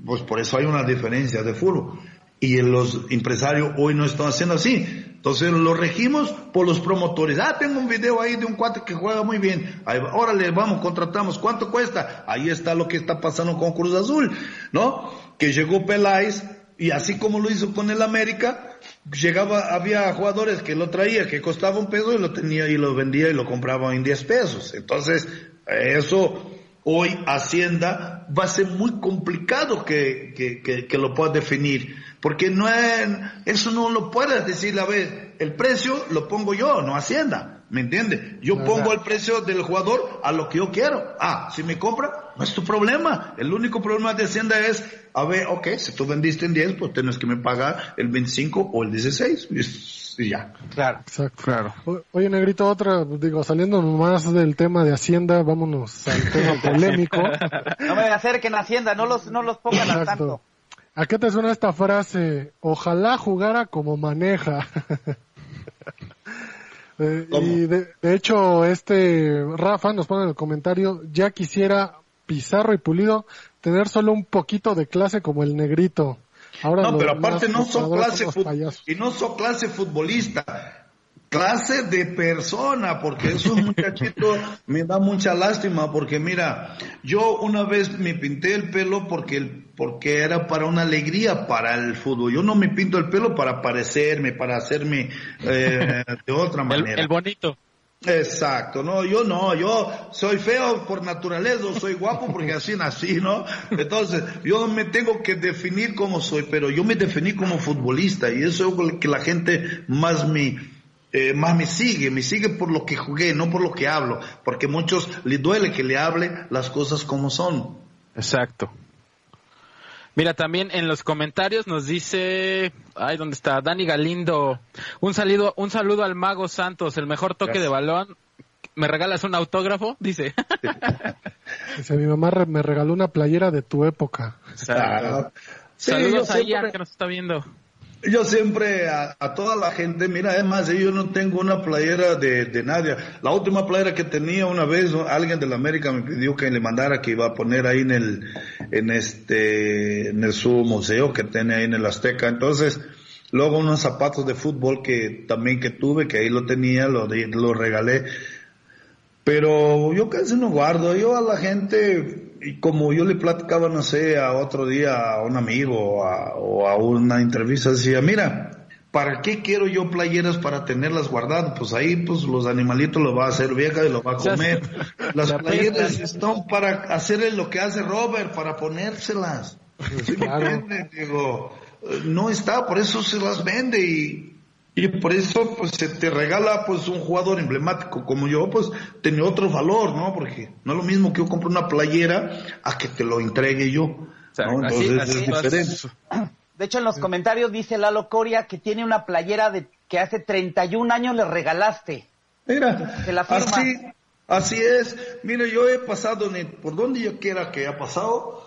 pues por eso hay una diferencia de fútbol. Y los empresarios hoy no están haciendo así. Entonces lo regimos por los promotores. Ah, tengo un video ahí de un cuate que juega muy bien. Ahí, órale, vamos, contratamos. ¿Cuánto cuesta? Ahí está lo que está pasando con Cruz Azul, ¿no? Que llegó Peláez y así como lo hizo con el América, llegaba, había jugadores que lo traía, que costaba un peso y lo tenía y lo vendía y lo compraba en 10 pesos. Entonces, eso hoy Hacienda va a ser muy complicado que, que, que, lo pueda definir, porque no es, eso no lo puedes decir, a ver, el precio lo pongo yo, no Hacienda, ¿me entiendes? Yo pongo el precio del jugador a lo que yo quiero. Ah, si me compra, no es tu problema. El único problema de Hacienda es, a ver, ok, si tú vendiste en 10, pues tienes que me pagar el 25 o el 16 y ya. Claro. Exacto. Claro. oye, Negrito, otra, digo, saliendo más del tema de Hacienda, vámonos al tema polémico. no me acerquen a Hacienda, no los, no los pongan al tanto. ¿A qué te suena esta frase? Ojalá jugara como maneja. Eh, y de, hecho, este Rafa nos pone en el comentario, ya quisiera Pizarro y Pulido tener solo un poquito de clase como el negrito no, pero aparte no son clase y no son clase futbolista, clase de persona, porque esos muchachitos me da mucha lástima, porque mira, yo una vez me pinté el pelo porque porque era para una alegría para el fútbol. Yo no me pinto el pelo para parecerme, para hacerme eh, de otra manera. el bonito. Exacto, no, yo no, yo soy feo por naturaleza, soy guapo porque así nací, ¿no? Entonces, yo me tengo que definir como soy, pero yo me definí como futbolista y eso es lo que la gente más me, eh, más me sigue, me sigue por lo que jugué, no por lo que hablo, porque muchos les duele que le hable las cosas como son. Exacto. Mira, también en los comentarios nos dice, ay, ¿dónde está? Dani Galindo. Un saludo, un saludo al Mago Santos, el mejor toque de balón. ¿Me regalas un autógrafo? Dice. dice, mi mamá me regaló una playera de tu época. Saludos a Ian que nos está viendo. Yo siempre a, toda la gente, mira, además yo no tengo una playera de, de nadie. La última playera que tenía una vez, alguien de la América me pidió que le mandara que iba a poner ahí en el, en este, en el su museo que tiene ahí en el Azteca. Entonces, luego unos zapatos de fútbol que también que tuve, que ahí lo tenía, lo, lo regalé. Pero yo casi no guardo. Yo a la gente, y como yo le platicaba, no sé, a otro día a un amigo o a una entrevista, decía, mira, ¿para qué quiero yo playeras para tenerlas guardadas? Pues ahí, pues los animalitos lo va a hacer vieja y lo va a comer. Las playeras están para hacerle lo que hace Robert, para ponérselas. Digo, no está, por eso se las vende y y por eso, pues, se te regala, pues, un jugador emblemático como yo, pues, tiene otro valor, ¿no? Porque no es lo mismo que yo compre una playera a que te lo entregue yo. Entonces es diferente. De hecho, en los comentarios dice Lalo Coria que tiene una playera de que hace 31 años le regalaste. Mira, así, así es. Mira, yo he pasado por donde yo quiera que haya pasado,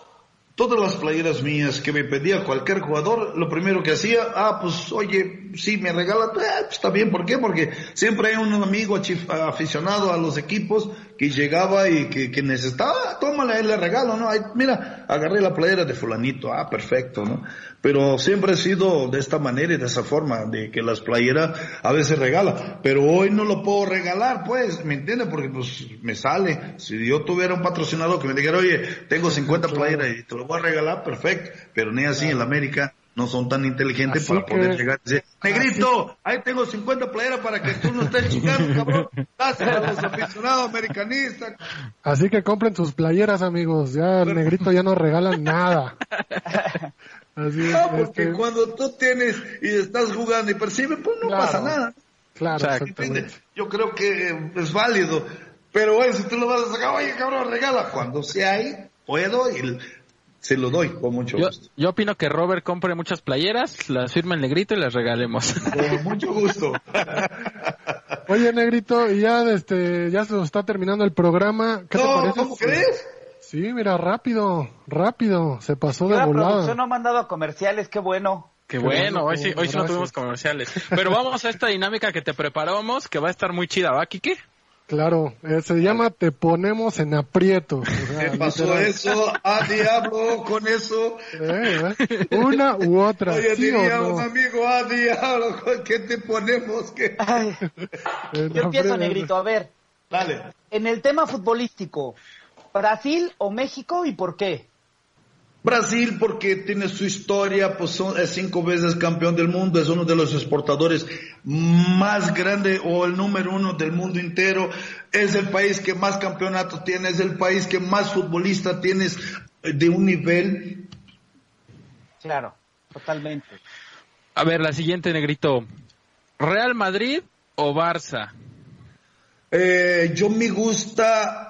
todas las playeras mías que me pedía cualquier jugador, lo primero que hacía, ah, pues oye, sí, me regala, pues, está bien, ¿por qué? Porque siempre hay un amigo aficionado a los equipos que llegaba y que, que necesitaba, tómale, le regalo, ¿no? mira, agarré la playera de fulanito, ah, perfecto, ¿no? Pero siempre he sido de esta manera y de esa forma, de que las playeras a veces regala, pero hoy no lo puedo regalar, pues, ¿me entiendes? Porque pues me sale, si yo tuviera un patrocinador que me dijera, oye, tengo 50 playeras y te lo voy a regalar, perfecto, pero ni así en la América no son tan inteligentes para poder llegar y decir, negrito, ahí tengo 50 playeras para que tú no estés chingando, cabrón, gracias a los aficionados americanistas. Así que compren sus playeras, amigos, ya el negrito ya no regalan nada. no, porque cuando tú tienes y estás jugando y percibes, pues no pasa nada. Claro, Yo creo que es válido. Pero bueno, si tú lo vas a sacar, oye, cabrón, regala. Cuando sea ahí, puedo y se lo doy con mucho gusto. Yo opino que Robert compre muchas playeras, las firme el negrito y las regalemos. Con mucho gusto. Oye, negrito, y ya, este, ya se nos está terminando el programa. ¿Qué te parece? ¿Cómo crees? Sí, mira, rápido, rápido, se pasó de volada. La producción no ha mandado comerciales, qué bueno. Qué bueno, hoy sí, hoy sí no tuvimos comerciales. Pero vamos a esta dinámica que te preparamos, que va a estar muy chida, ¿va, Kike? Claro, eh, se llama Te ponemos en aprieto. ¿Qué pasó eso? ¡Ah, diablo! Con eso. Eh, eh. Una u otra. Oye, diría un amigo, ¡ah, diablo! ¿Qué te ponemos? ¿Qué? Yo empiezo, negrito, a ver. Dale. En el tema futbolístico, ¿Brasil o México y por qué? Brasil porque tiene su historia, pues son, es cinco veces campeón del mundo, es uno de los exportadores más grande o el número uno del mundo entero, es el país que más campeonatos tiene, es el país que más futbolistas tienes de un nivel. Claro, totalmente. A ver, la siguiente, Negrito. ¿Real Madrid o Barça? Eh, yo me gusta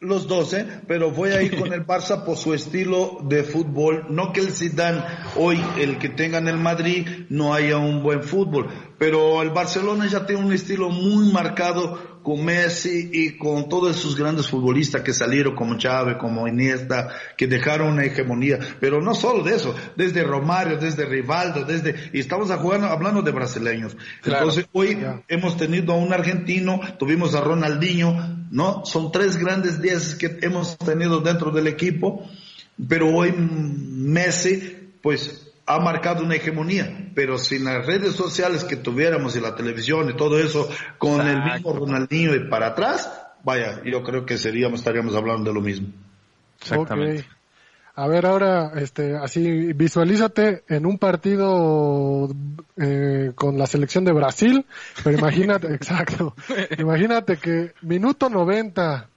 los dos, ¿eh? pero voy a ir con el Barça por su estilo de fútbol. No que el Zidane hoy, el que tenga en el Madrid, no haya un buen fútbol, pero el Barcelona ya tiene un estilo muy marcado con Messi y con todos sus grandes futbolistas que salieron como Chávez, como Iniesta, que dejaron una hegemonía. Pero no solo de eso, desde Romario, desde Rivaldo, desde, y estamos jugando, hablando de brasileños. Entonces hoy hemos tenido a un argentino, tuvimos a Ronaldinho, ¿no? Son tres grandes días que hemos tenido dentro del equipo, pero hoy Messi, pues ha marcado una hegemonía, pero sin las redes sociales que tuviéramos y la televisión y todo eso, con el mismo Ronaldinho y para atrás, vaya, yo creo que seríamos, estaríamos hablando de lo mismo. Exactamente. A ver, ahora, este, así, visualízate en un partido eh, con la selección de Brasil, pero imagínate, exacto, imagínate que minuto 90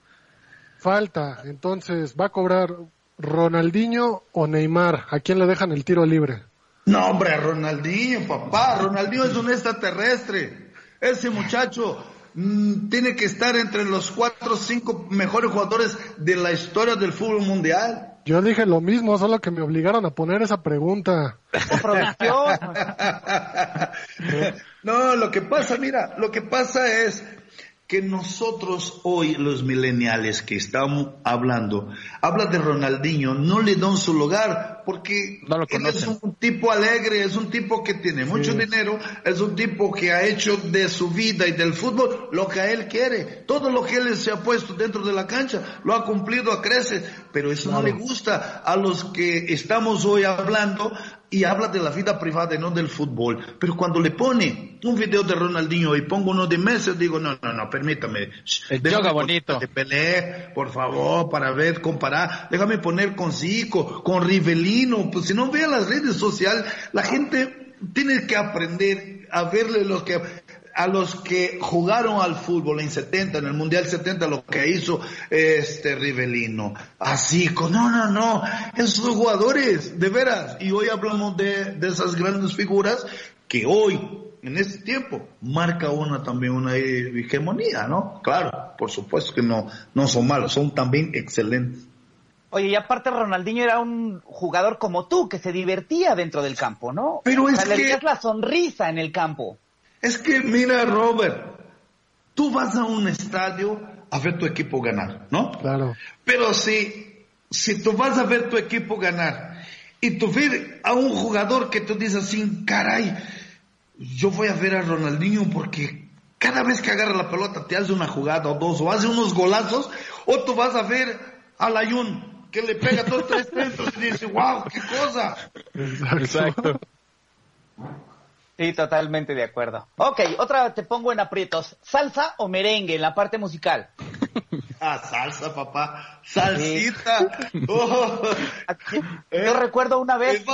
falta, entonces va a cobrar Ronaldinho o Neymar, ¿a quién le dejan el tiro libre? No, hombre, Ronaldinho, papá. Ronaldinho es un extraterrestre. Ese muchacho mm, tiene que estar entre los cuatro o cinco mejores jugadores de la historia del fútbol mundial. Yo dije lo mismo, solo que me obligaron a poner esa pregunta. no, lo que pasa, mira, lo que pasa es que nosotros hoy, los mileniales que estamos hablando, habla de Ronaldinho, no le dan su lugar porque él es un tipo alegre, es un tipo que tiene mucho dinero, es un tipo que ha hecho de su vida y del fútbol lo que a él quiere. Todo lo que él se ha puesto dentro de la cancha lo ha cumplido a creces, pero eso no le gusta a los que estamos hoy hablando y habla de la vida privada y no del fútbol. Pero cuando le pone un video de Ronaldinho y pongo uno de Messi, digo, no, no, no, permítame. Yoga bonito. De Pelé, por favor, para ver, comparar. Déjame poner con Zico, con Rivelino. Pues si no vea las redes sociales, la gente tiene que aprender a verle lo que a los que jugaron al fútbol en 70, en el Mundial 70, lo que hizo este Rivelino. Así, no, no, no, esos jugadores, de veras. Y hoy hablamos de, de esas grandes figuras que hoy, en este tiempo, marca una también una hegemonía, ¿no? Claro, por supuesto que no, no son malos, son también excelentes. Oye, y aparte Ronaldinho era un jugador como tú, que se divertía dentro del campo, ¿no? Pero es que... la sonrisa en el campo. Es que, mira, Robert, tú vas a un estadio a ver tu equipo ganar, ¿no? Claro. Pero si, si tú vas a ver tu equipo ganar y tú ves a un jugador que tú dices así, caray, yo voy a ver a Ronaldinho porque cada vez que agarra la pelota te hace una jugada o dos o hace unos golazos, o tú vas a ver a Layun que le pega todos tres centros y dice, wow, qué cosa. Exacto. Sí, totalmente de acuerdo. Ok, otra te pongo en aprietos. ¿Salsa o merengue en la parte musical? Ah, salsa, papá. Salsita. Oh. Yo recuerdo una vez.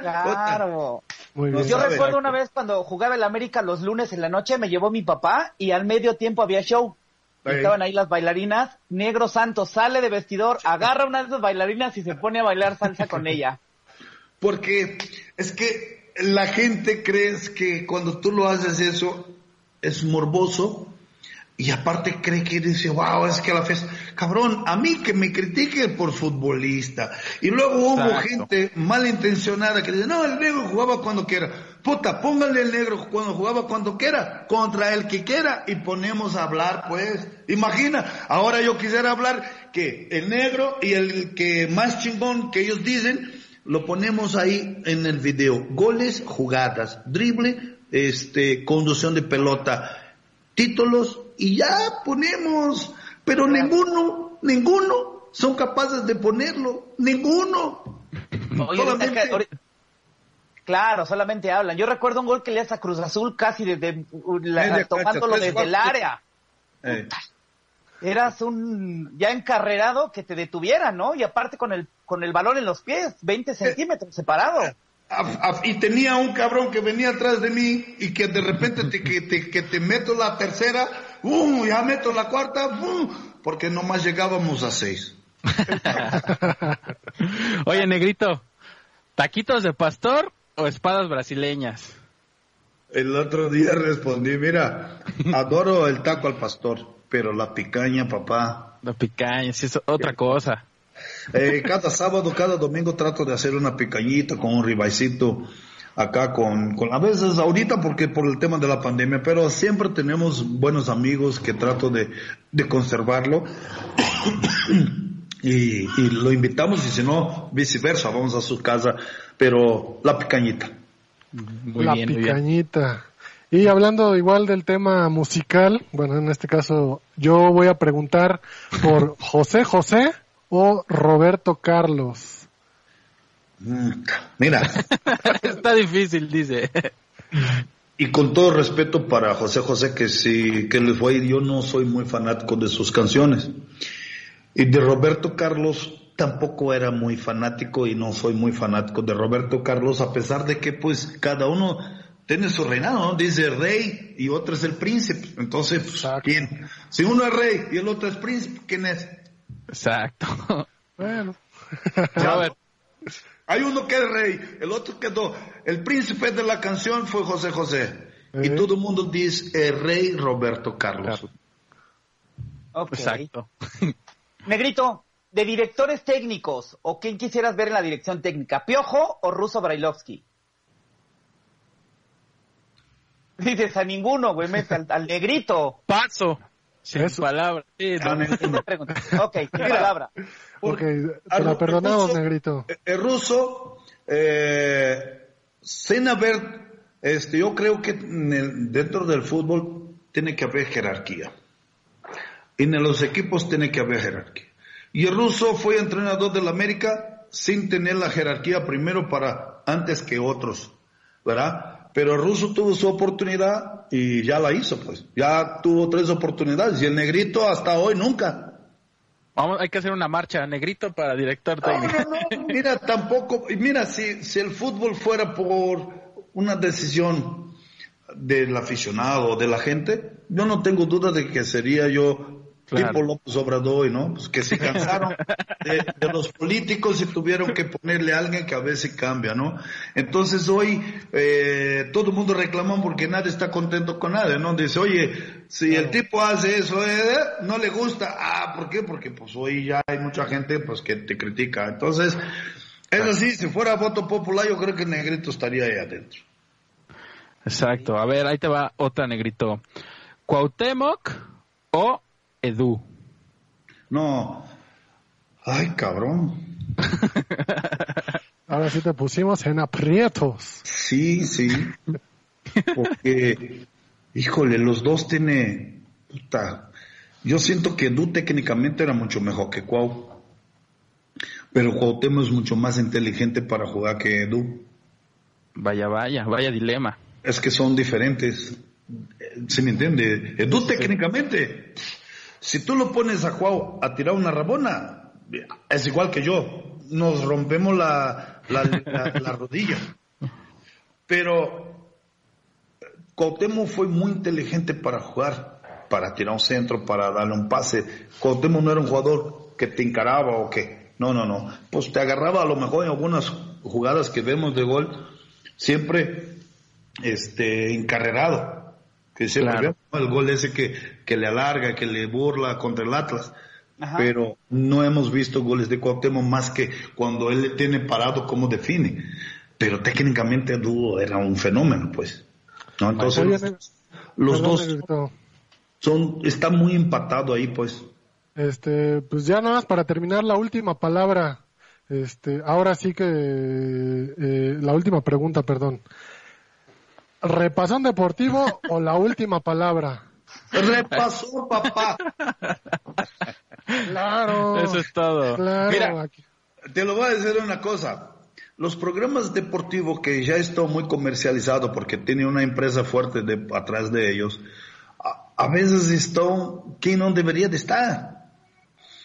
Claro. Yo recuerdo una vez cuando jugaba el América los lunes en la noche, me llevó mi papá y al medio tiempo había show. Estaban ahí las bailarinas. Negro Santos sale de vestidor, agarra una de esas bailarinas y se pone a bailar salsa con ella. Porque es que la gente cree que cuando tú lo haces eso es morboso y aparte cree que dice, wow, es que la fiesta, cabrón, a mí que me critique por futbolista. Y luego hubo gente malintencionada que dice, no, el negro jugaba cuando quiera. Puta, póngale el negro cuando jugaba cuando quiera, contra el que quiera y ponemos a hablar, pues. Imagina, ahora yo quisiera hablar que el negro y el que más chingón que ellos dicen, lo ponemos ahí en el video. Goles, jugadas, drible, este, conducción de pelota, títulos y ya ponemos. Pero ninguno, ninguno son capaces de ponerlo. Ninguno. Claro, solamente hablan. Yo recuerdo un gol que le hace a Cruz Azul casi desde tomándolo desde el área. Eh eras un ya encarrerado que te detuviera, ¿no? Y aparte con el, con el balón en los pies, 20 eh, centímetros separado. Y tenía un cabrón que venía atrás de mí y que de repente te, que, te, que te meto la tercera, ¡bum! Ya meto la cuarta, ¡bum! Porque nomás llegábamos a seis. Oye, negrito, ¿taquitos de pastor o espadas brasileñas? El otro día respondí, mira, adoro el taco al pastor pero la picaña, papá. La picaña, sí, es otra cosa. Eh, cada sábado, cada domingo trato de hacer una picañita con un ribaicito acá con, con, a veces ahorita porque por el tema de la pandemia, pero siempre tenemos buenos amigos que trato de, de conservarlo y, y, lo invitamos y si no, viceversa, vamos a su casa, pero la picañita. Muy la picañita. Y hablando igual del tema musical, bueno, en este caso yo voy a preguntar por José José o Roberto Carlos. Mm, mira. Está difícil, dice. Y con todo respeto para José José, que sí, que les fue, yo no soy muy fanático de sus canciones. Y de Roberto Carlos tampoco era muy fanático y no soy muy fanático de Roberto Carlos, a pesar de que pues cada uno tiene su reinado, ¿no? Dice rey y otro es el príncipe. Entonces, pues, ¿quién? Si uno es rey y el otro es príncipe, ¿quién es? Exacto. Bueno. Robert, Hay uno que es rey, el otro quedó. El príncipe de la canción fue José José. Y Eh. todo el mundo dice el rey Roberto Carlos. Exacto. Negrito, de directores técnicos, ¿o quién quisieras ver en la dirección técnica? ¿Piojo o Russo Brailovsky? Dices a ninguno, güey, mete al, al negrito. Paso. Sin Eso. palabras. Sí, Ah, no. Pregunta. Ok, sin palabra. Ok, te la no, perdonamos, ruso- negrito. El ruso, eh, sin haber, este, yo creo que en el- dentro del fútbol tiene que haber jerarquía. Y en los equipos tiene que haber jerarquía. Y el ruso fue entrenador del América sin tener la jerarquía primero para antes que otros, ¿verdad? Pero el ruso tuvo su oportunidad y ya la hizo, pues. Ya tuvo tres oportunidades y el negrito hasta hoy nunca. Vamos, hay que hacer una marcha. Negrito para director No, técnico. no, no, mira, tampoco, y mira, si, si el fútbol fuera por una decisión del aficionado o de la gente, yo no tengo duda de que sería yo Claro. tipo López Obrador, ¿no? Pues que se cansaron de, de los políticos y tuvieron que ponerle a alguien que a veces cambia, ¿no? Entonces hoy eh, todo el mundo reclama porque nadie está contento con nadie, ¿no? Dice, oye, si el tipo hace eso, eh, no le gusta, ah, ¿por qué? Porque pues hoy ya hay mucha gente pues que te critica. Entonces, es así, si fuera voto popular yo creo que Negrito estaría ahí adentro. Exacto. A ver, ahí te va otra, Negrito. ¿Cuauhtémoc o Edu? No, ay, cabrón. Ahora sí te pusimos en aprietos. Sí, sí. Porque, híjole, los dos tiene, puta, yo siento que Edu técnicamente era mucho mejor que Cuau. Pero Cuauhtémoc es mucho más inteligente para jugar que Edu. Vaya, vaya, vaya dilema. Es que son diferentes. ¿Se me entiende? Edu técnicamente, si tú lo pones a Cuau a tirar una rabona, es igual que yo. Nos rompemos la, la, la- la rodilla. Pero Cuauhtémoc fue muy inteligente para jugar, para tirar un centro, para darle un pase. Cuauhtémoc no era un jugador que te encaraba o que, no, no, no. Pues te agarraba a lo mejor en algunas jugadas que vemos de gol, siempre este encarrerado. Que siempre Claro. El gol ese que, que le alarga, que le burla contra el Atlas. Ajá. Pero no hemos visto goles de Cuauhtémoc más que cuando él le tiene parado cómo define. Pero técnicamente Edu era un fenómeno, pues. ¿no? Entonces, Oye, los, dos son, está muy empatado ahí, pues. Este, pues ya nada más para terminar la última palabra. Este, ahora sí que eh, la última pregunta, perdón. ¿Repasón deportivo o la última palabra? Repasó, papá. Claro. Eso es todo. Claro. Mira. Te lo voy a decir una cosa. Los programas deportivos que ya están muy comercializados porque tiene una empresa fuerte de, atrás de ellos, a, a veces están que no debería de estar.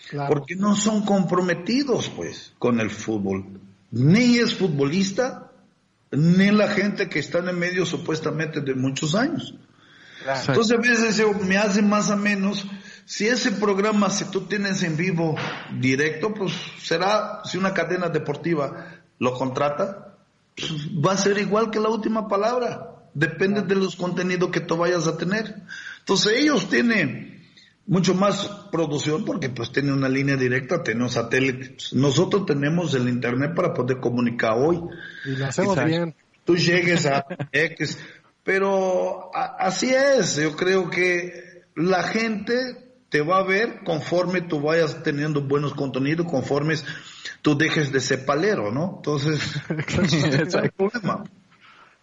claro. Porque no son comprometidos, pues, con el fútbol. Ni es futbolista, ni la gente que está en el medio supuestamente de muchos años. Claro. Entonces a veces yo- me hace más o menos, si ese programa, si tú tienes en vivo directo, pues será, si una cadena deportiva lo contrata, pues, va a ser igual que la última palabra. Depende de los contenidos que tú vayas a tener. Entonces ellos tienen mucho más producción porque pues tienen una línea directa, tienen satélite. Nosotros tenemos el internet para poder comunicar hoy Y lo hacemos bien. tú llegues a X. Pero a- así es, yo creo que la gente te va a ver conforme tú vayas teniendo buenos contenidos, conforme tú dejes de ser palero, ¿no? Entonces, no hay problema.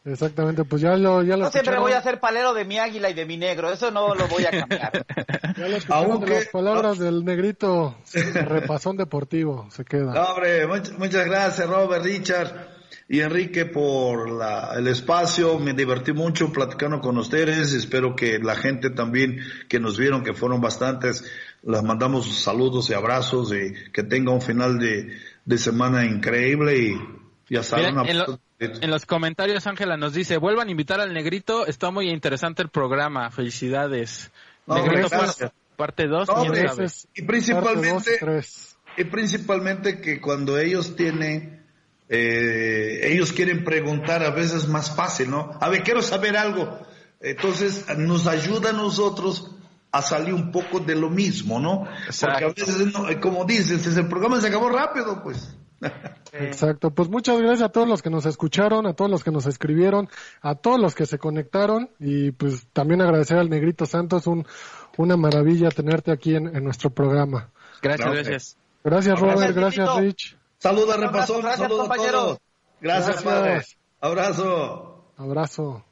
Exactamente, pues ya lo, ya lo Yo siempre voy a ser palero de mi águila y de mi negro, eso no lo voy a cambiar. Ya lo Aunque- de las palabras del negrito. Repasón deportivo, se queda. No, hombre, much- muchas gracias Robert, Richard y Enrique por la- el espacio. Me divertí mucho platicando con ustedes. Espero que la gente también que nos vieron, que fueron bastantes, les mandamos saludos y abrazos y que tenga un final de, de semana increíble y ya saben. Mira, una- en, lo- en los comentarios Ángela nos dice, vuelvan a invitar al Negrito, está muy interesante el programa, felicidades. No, Negrito gracias. parte 2, No, quién hombre, sabe. Ese es Y principalmente- dos. Y principalmente que cuando ellos tienen eh, ellos quieren preguntar a veces más fácil, ¿no? A ver, quiero saber algo. Entonces nos ayuda a nosotros a salir un poco de lo mismo, ¿no? Porque a veces, como dices, el programa se acabó rápido, pues. Exacto, pues muchas gracias a todos los que nos escucharon, a todos los que nos escribieron, a todos los que se conectaron y pues también agradecer al Negrito Santos, un, una maravilla tenerte aquí en, nuestro programa. Gracias, gracias. Gracias Robert, gracias, Rich. Saludos, repasón, saludos a todos. Gracias, gracias. Padre. Abrazo. Abrazo.